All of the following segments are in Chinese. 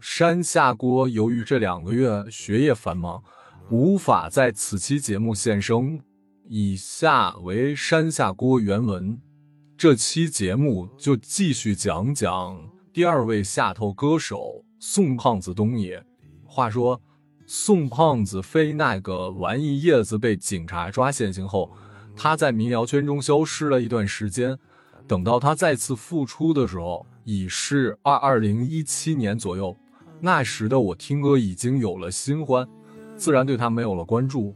山下锅由于这两个月学业繁忙，无法在此期节目现身。以下为山下锅原文，这期节目就继续讲讲第二位下头歌手宋胖子东野。话说，宋胖子非那个玩意叶子被警察抓现行后，他在民谣圈中消失了一段时间。等到他再次复出的时候，已是二二零一七年左右。那时的我听歌已经有了新欢，自然对他没有了关注。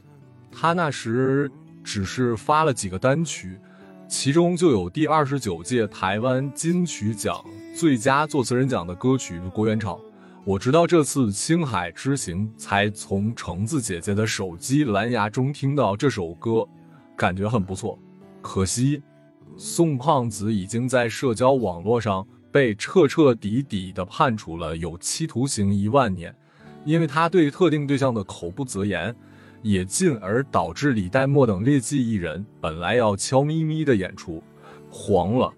他那时只是发了几个单曲，其中就有第二十九届台湾金曲奖最佳作词人奖的歌曲《郭元潮》。我直到这次青海之行，才从橙子姐姐的手机蓝牙中听到这首歌，感觉很不错。可惜。宋胖子已经在社交网络上被彻彻底底的判处了有期徒刑一万年，因为他对特定对象的口不择言，也进而导致李代沫等劣迹艺人本来要悄咪咪的演出，黄了。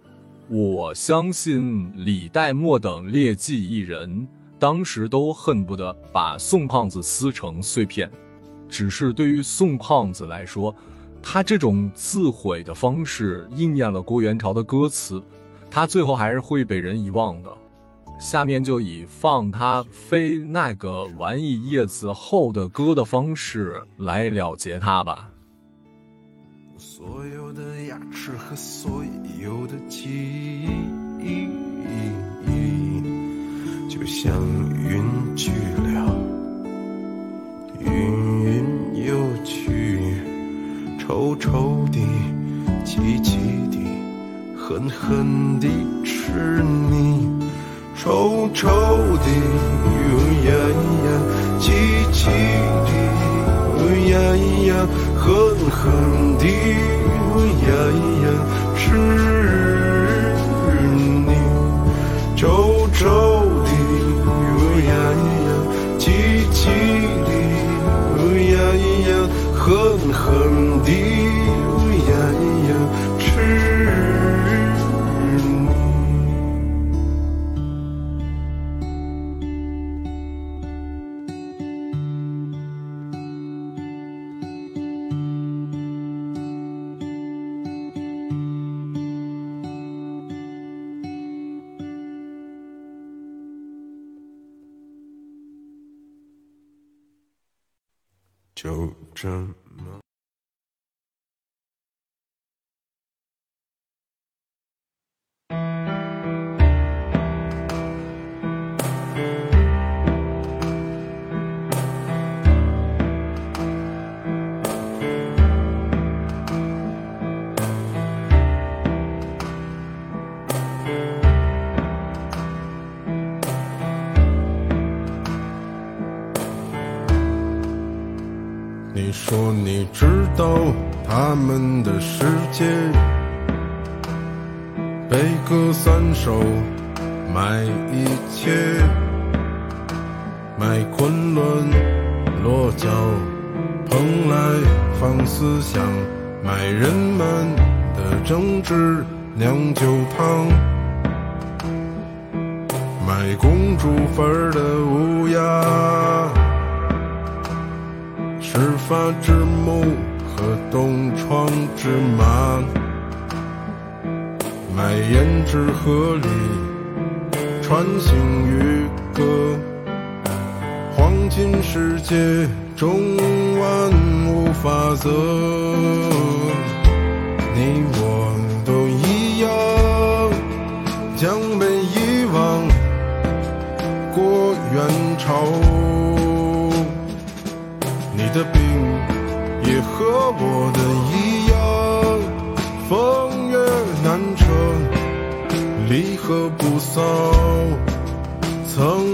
我相信李代沫等劣迹艺人当时都恨不得把宋胖子撕成碎片，只是对于宋胖子来说。他这种自毁的方式应验了郭元潮的歌词，他最后还是会被人遗忘的。下面就以放他飞那个玩意叶子后的歌的方式来了结他吧。所有的牙齿和所有的记忆，就像云去了，云云又去。臭臭的，气气的，狠狠地吃你；臭臭的，呀呀，气气的，呀呀，狠狠地，呀呀，吃你；臭臭的，呀呀，气气的，呀呀，狠狠地。争。你。说你知道他们的世界，悲歌三首，卖一切，卖昆仑落脚，蓬莱放思想，卖人们的政治酿酒汤，卖公主坟的乌鸦。执法之木和东窗之马，卖胭脂河里穿行渔歌，黄金世界中万物法则，你我都一样，将被遗忘过元朝。也和我的一样，风月难测，离合不骚，层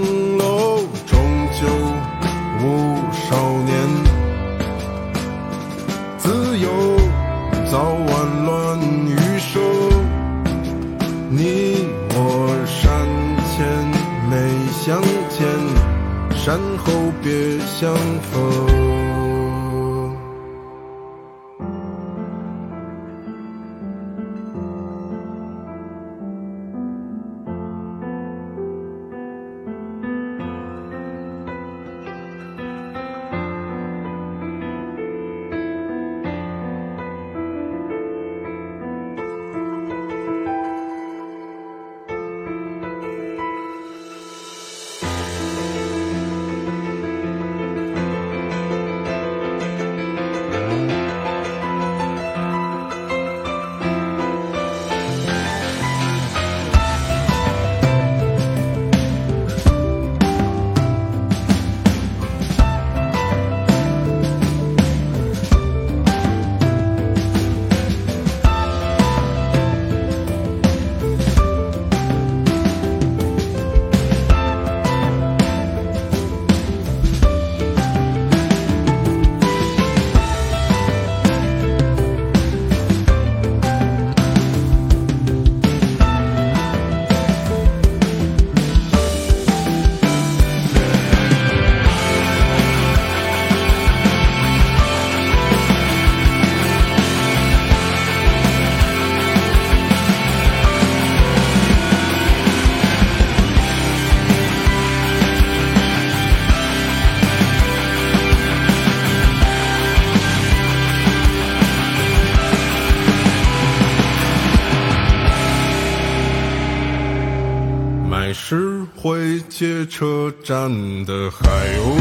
站的海鸥，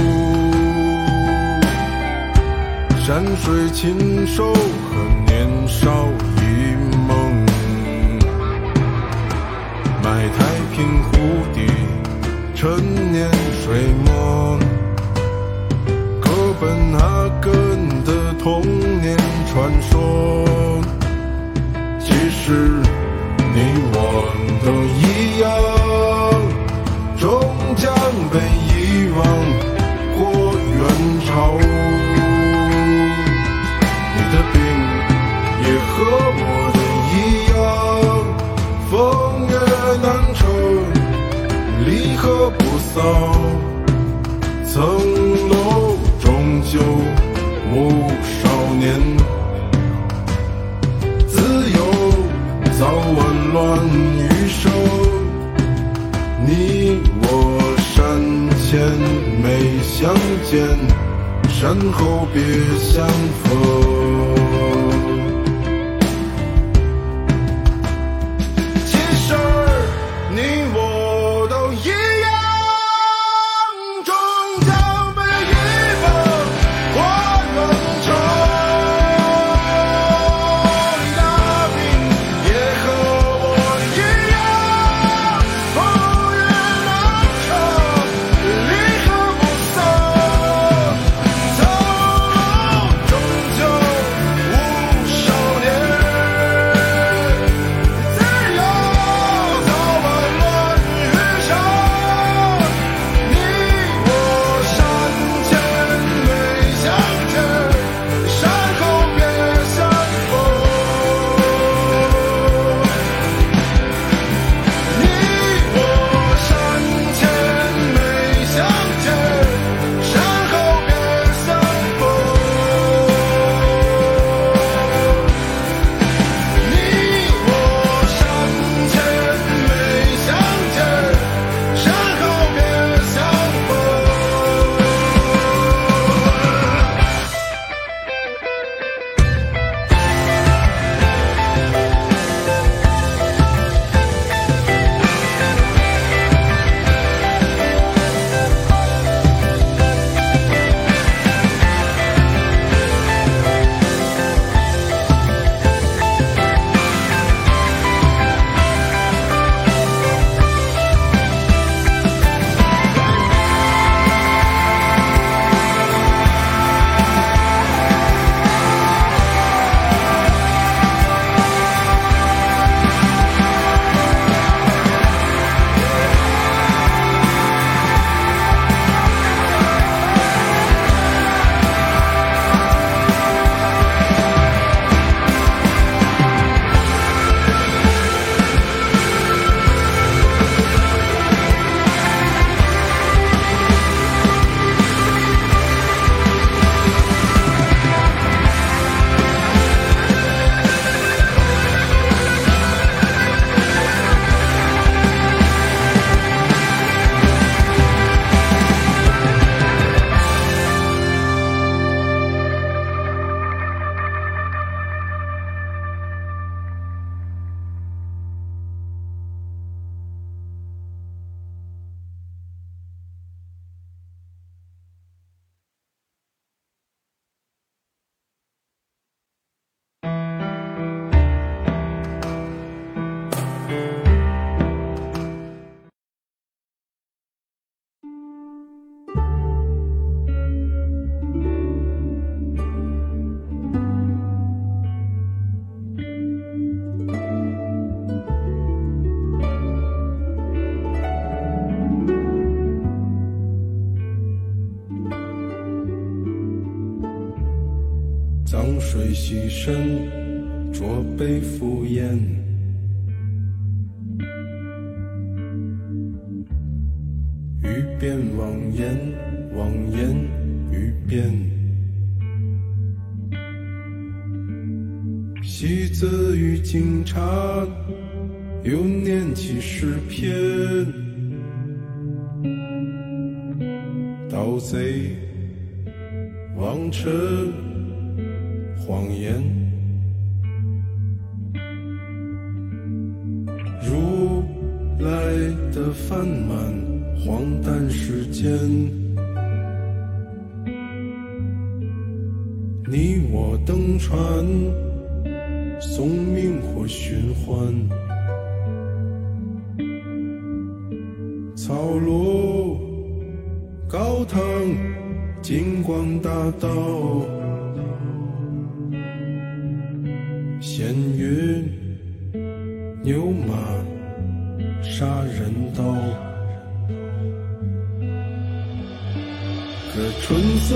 山水禽兽和年少一梦，买太平湖底陈年水墨，哥本哈根的童年传说，其实你我都一样，终将被遗忘或远潮。你的病也和我的一样，风月难酬，离合不骚，层楼终究无少年。自由早晚乱没相见，山后别相逢。水洗身，浊杯敷衍。欲辨妄言，妄言欲辨。戏子与警察，又念起诗篇。盗贼，妄称谎言。如来的饭满荒诞世间，你我登船，送命或寻欢，草庐高堂，金光大道，闲云牛马杀人刀。可春色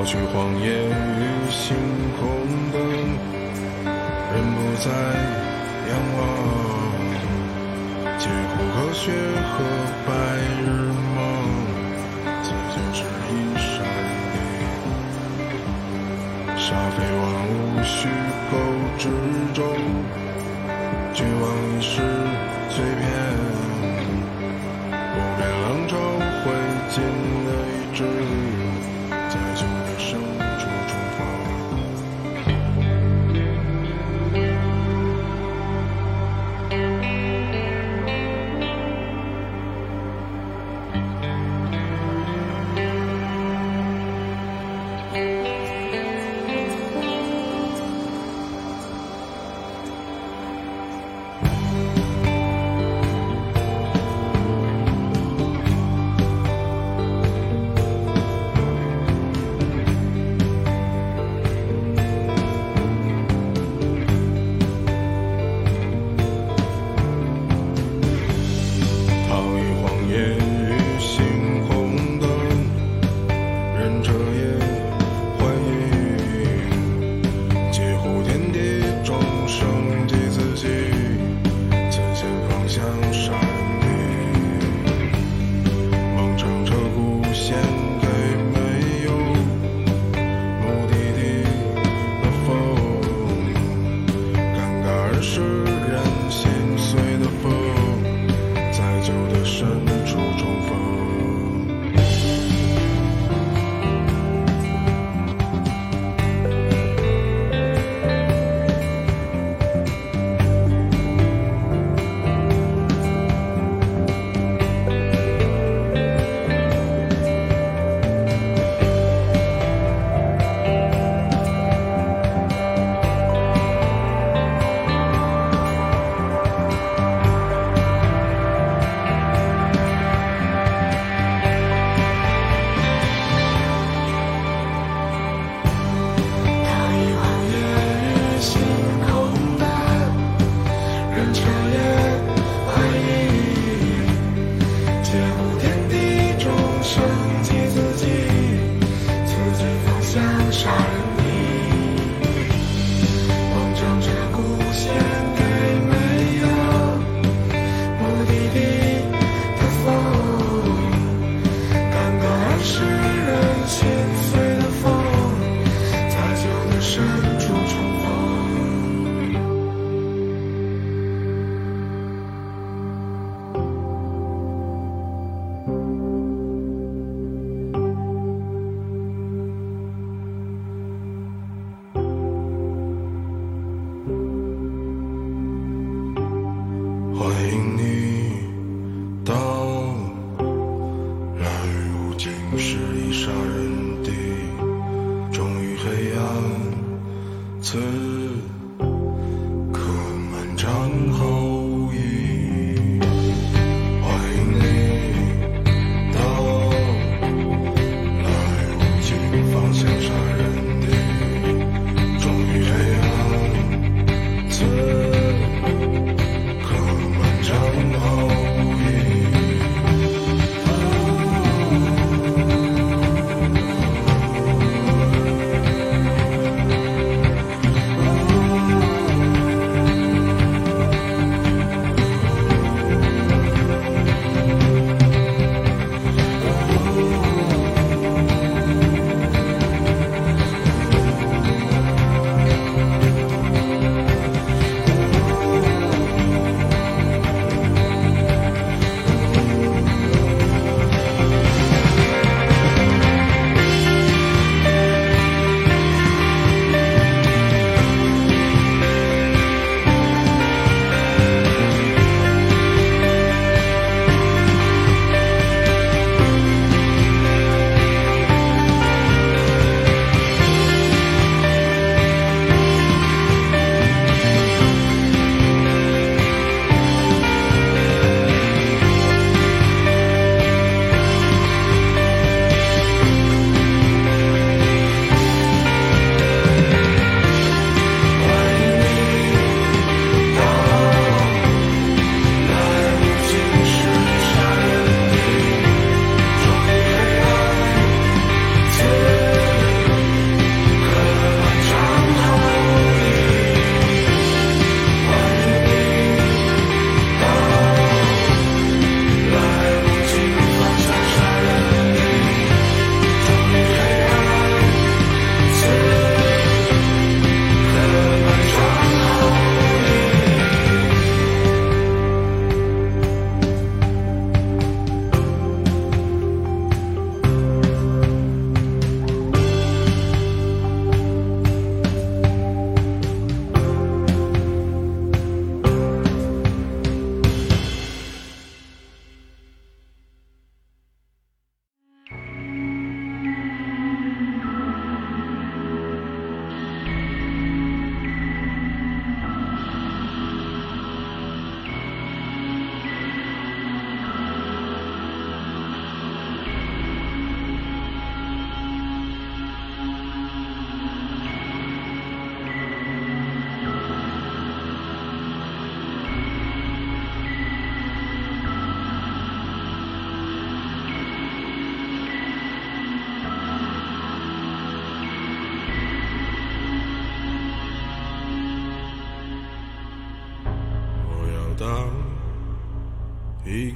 盗取荒野与星空灯，人不再仰望，借苦科学和白日梦，此就是一闪灵。沙飞万物虚构之中，绝望已是碎片。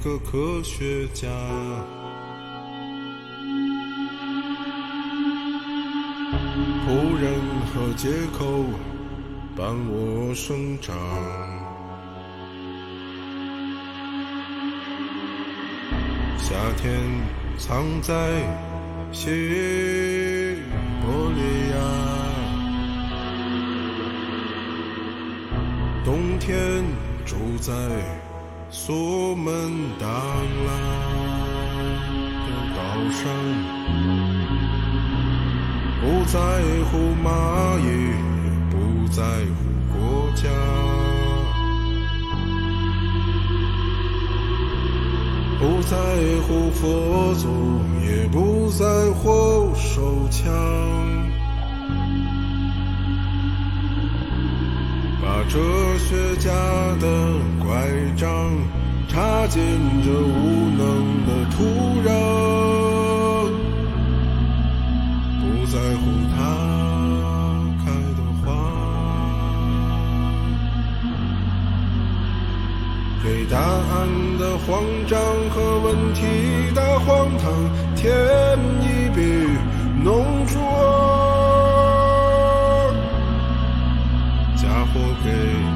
个科学家。仆人和借口伴我生长。夏天藏在西伯利亚，冬天住在索门答腊的岛上。不在乎蚂蚁，不在乎国家，不在乎佛祖，也不在乎手枪。哲学家的拐杖插进这无能的土壤。不在乎它开的花，给答案的慌张和问题的荒唐添一笔浓妆，Okay.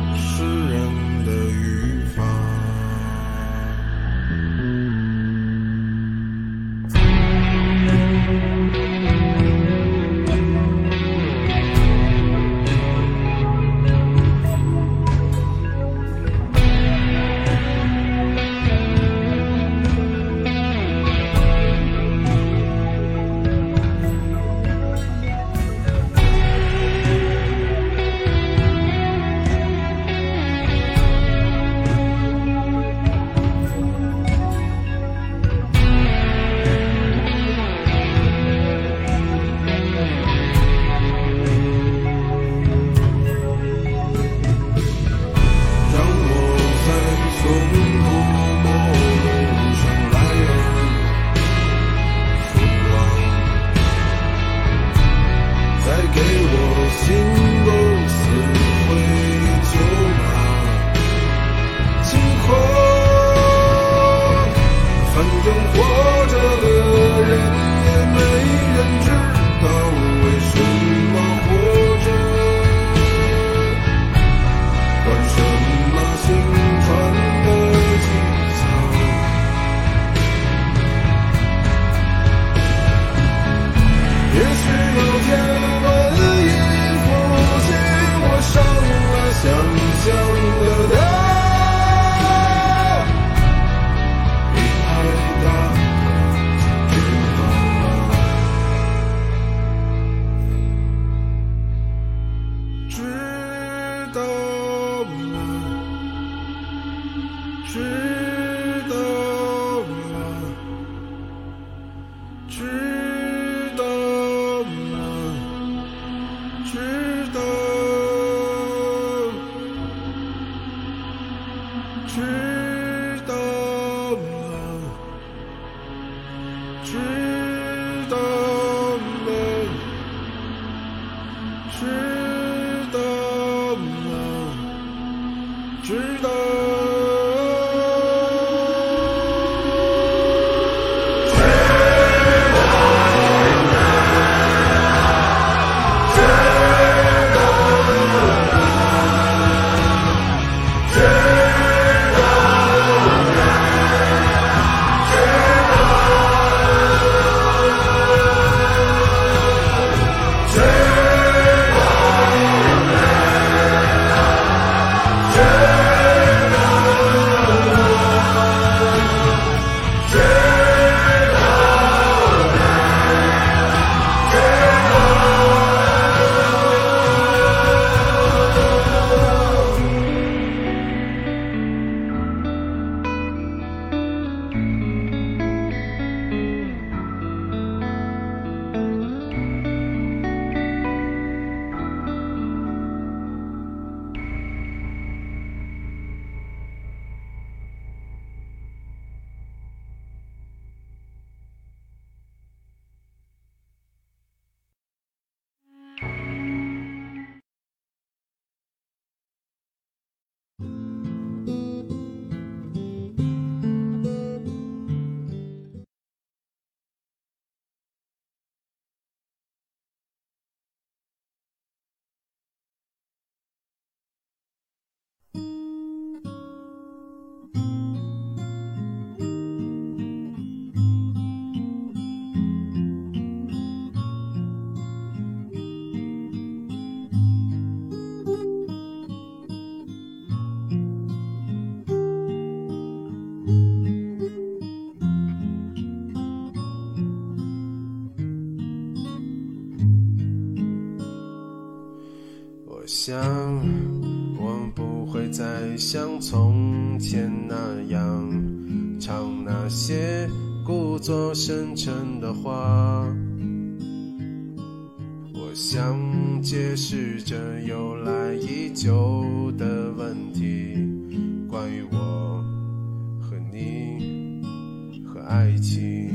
知想，我不会再像从前那样唱那些故作深沉的话。我想解释这由来已久的问题，关于我和你和爱情。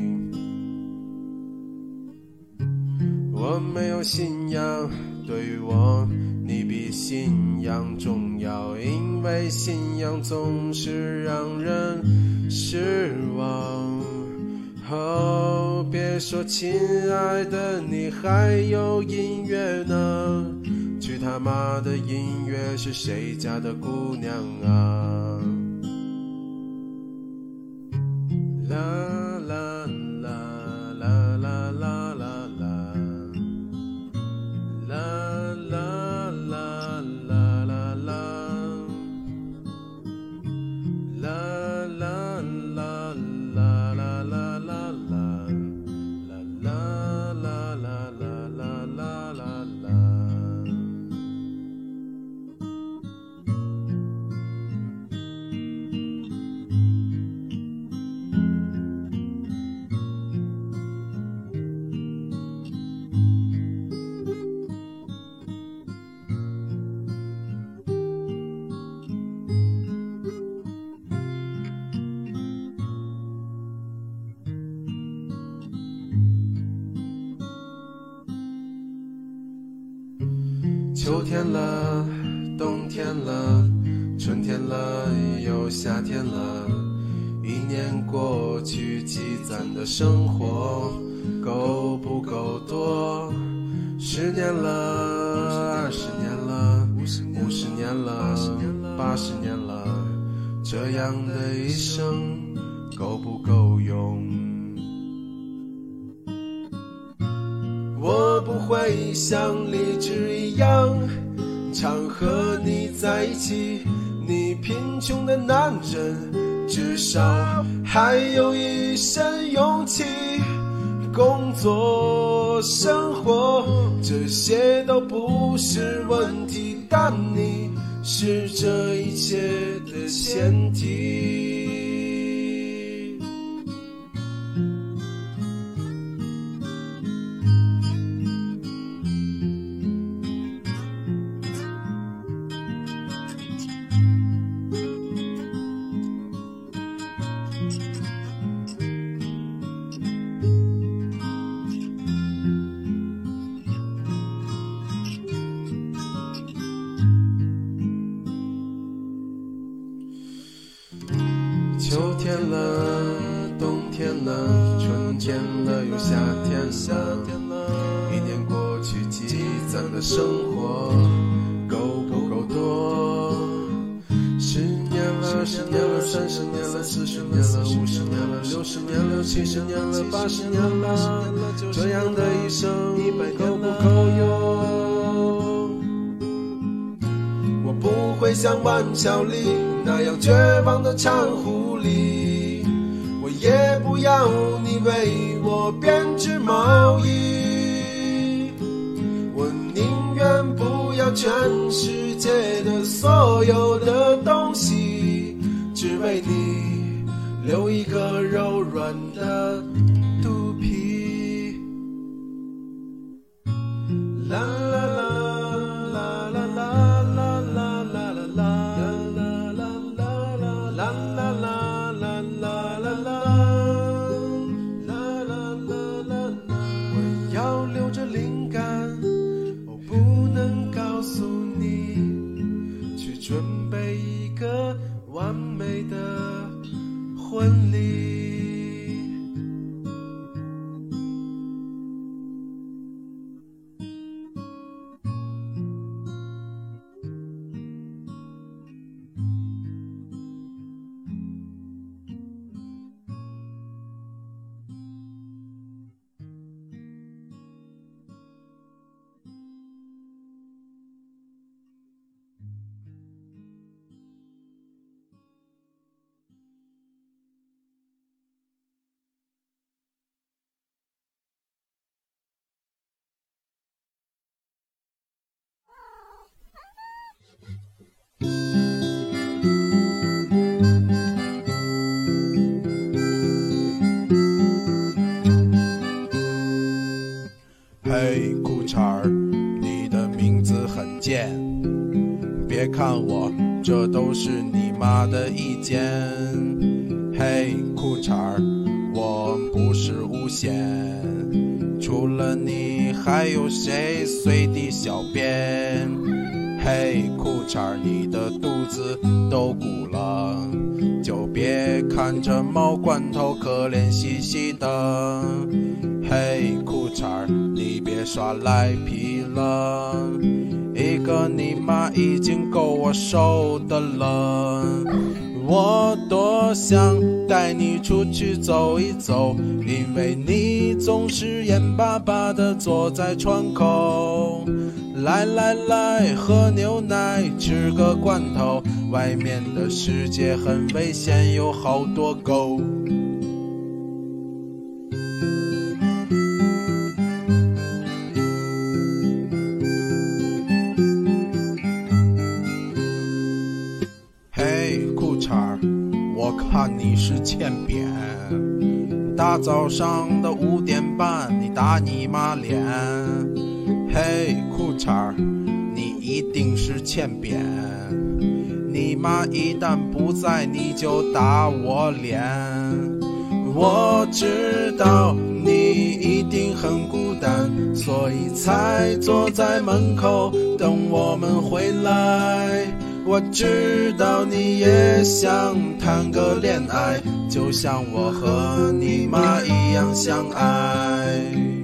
我没有信仰，对于我，你比信仰重要，因为信仰总是让人失望。哦，别说亲爱的，你还有音乐呢？去他妈的音乐是谁家的姑娘啊？啦生活够不够多？十年了，二十年了，五十年了，八十年了，这样的一生够不够用？我不会像荔枝一样，常和你在一起。你贫穷的男人，至少还有一身勇气。工作、生活，这些都不是问题，但你是这一切的前提。十年了，七十年了，八十年了，这样的一生够不够用？我不会像万晓利那样绝望的唱狐狸，我也不要你为我编织毛衣，我宁愿不要全世界的所有的东西，只为你留一个柔软的看我，这都是你妈的意见。嘿，裤衩儿，我不是诬陷。除了你，还有谁随地小便？嘿，裤衩儿，你的肚子都鼓了，就别看这猫罐头可怜兮兮的。嘿，裤衩儿，你别耍赖皮了，一个你妈已经够我受的了。我多想带你出去走一走，因为你总是眼巴巴地坐在窗口。来来来，喝牛奶，吃个罐头，外面的世界很危险，有好多狗。欠扁。大早上的五点半，你打你妈脸。嘿，裤衩儿，你一定是欠扁。你妈一旦不在，你就打我脸。我知道你一定很孤单，所以才坐在门口等我们回来。我知道你也想谈个恋爱，就像我和你妈一样相爱。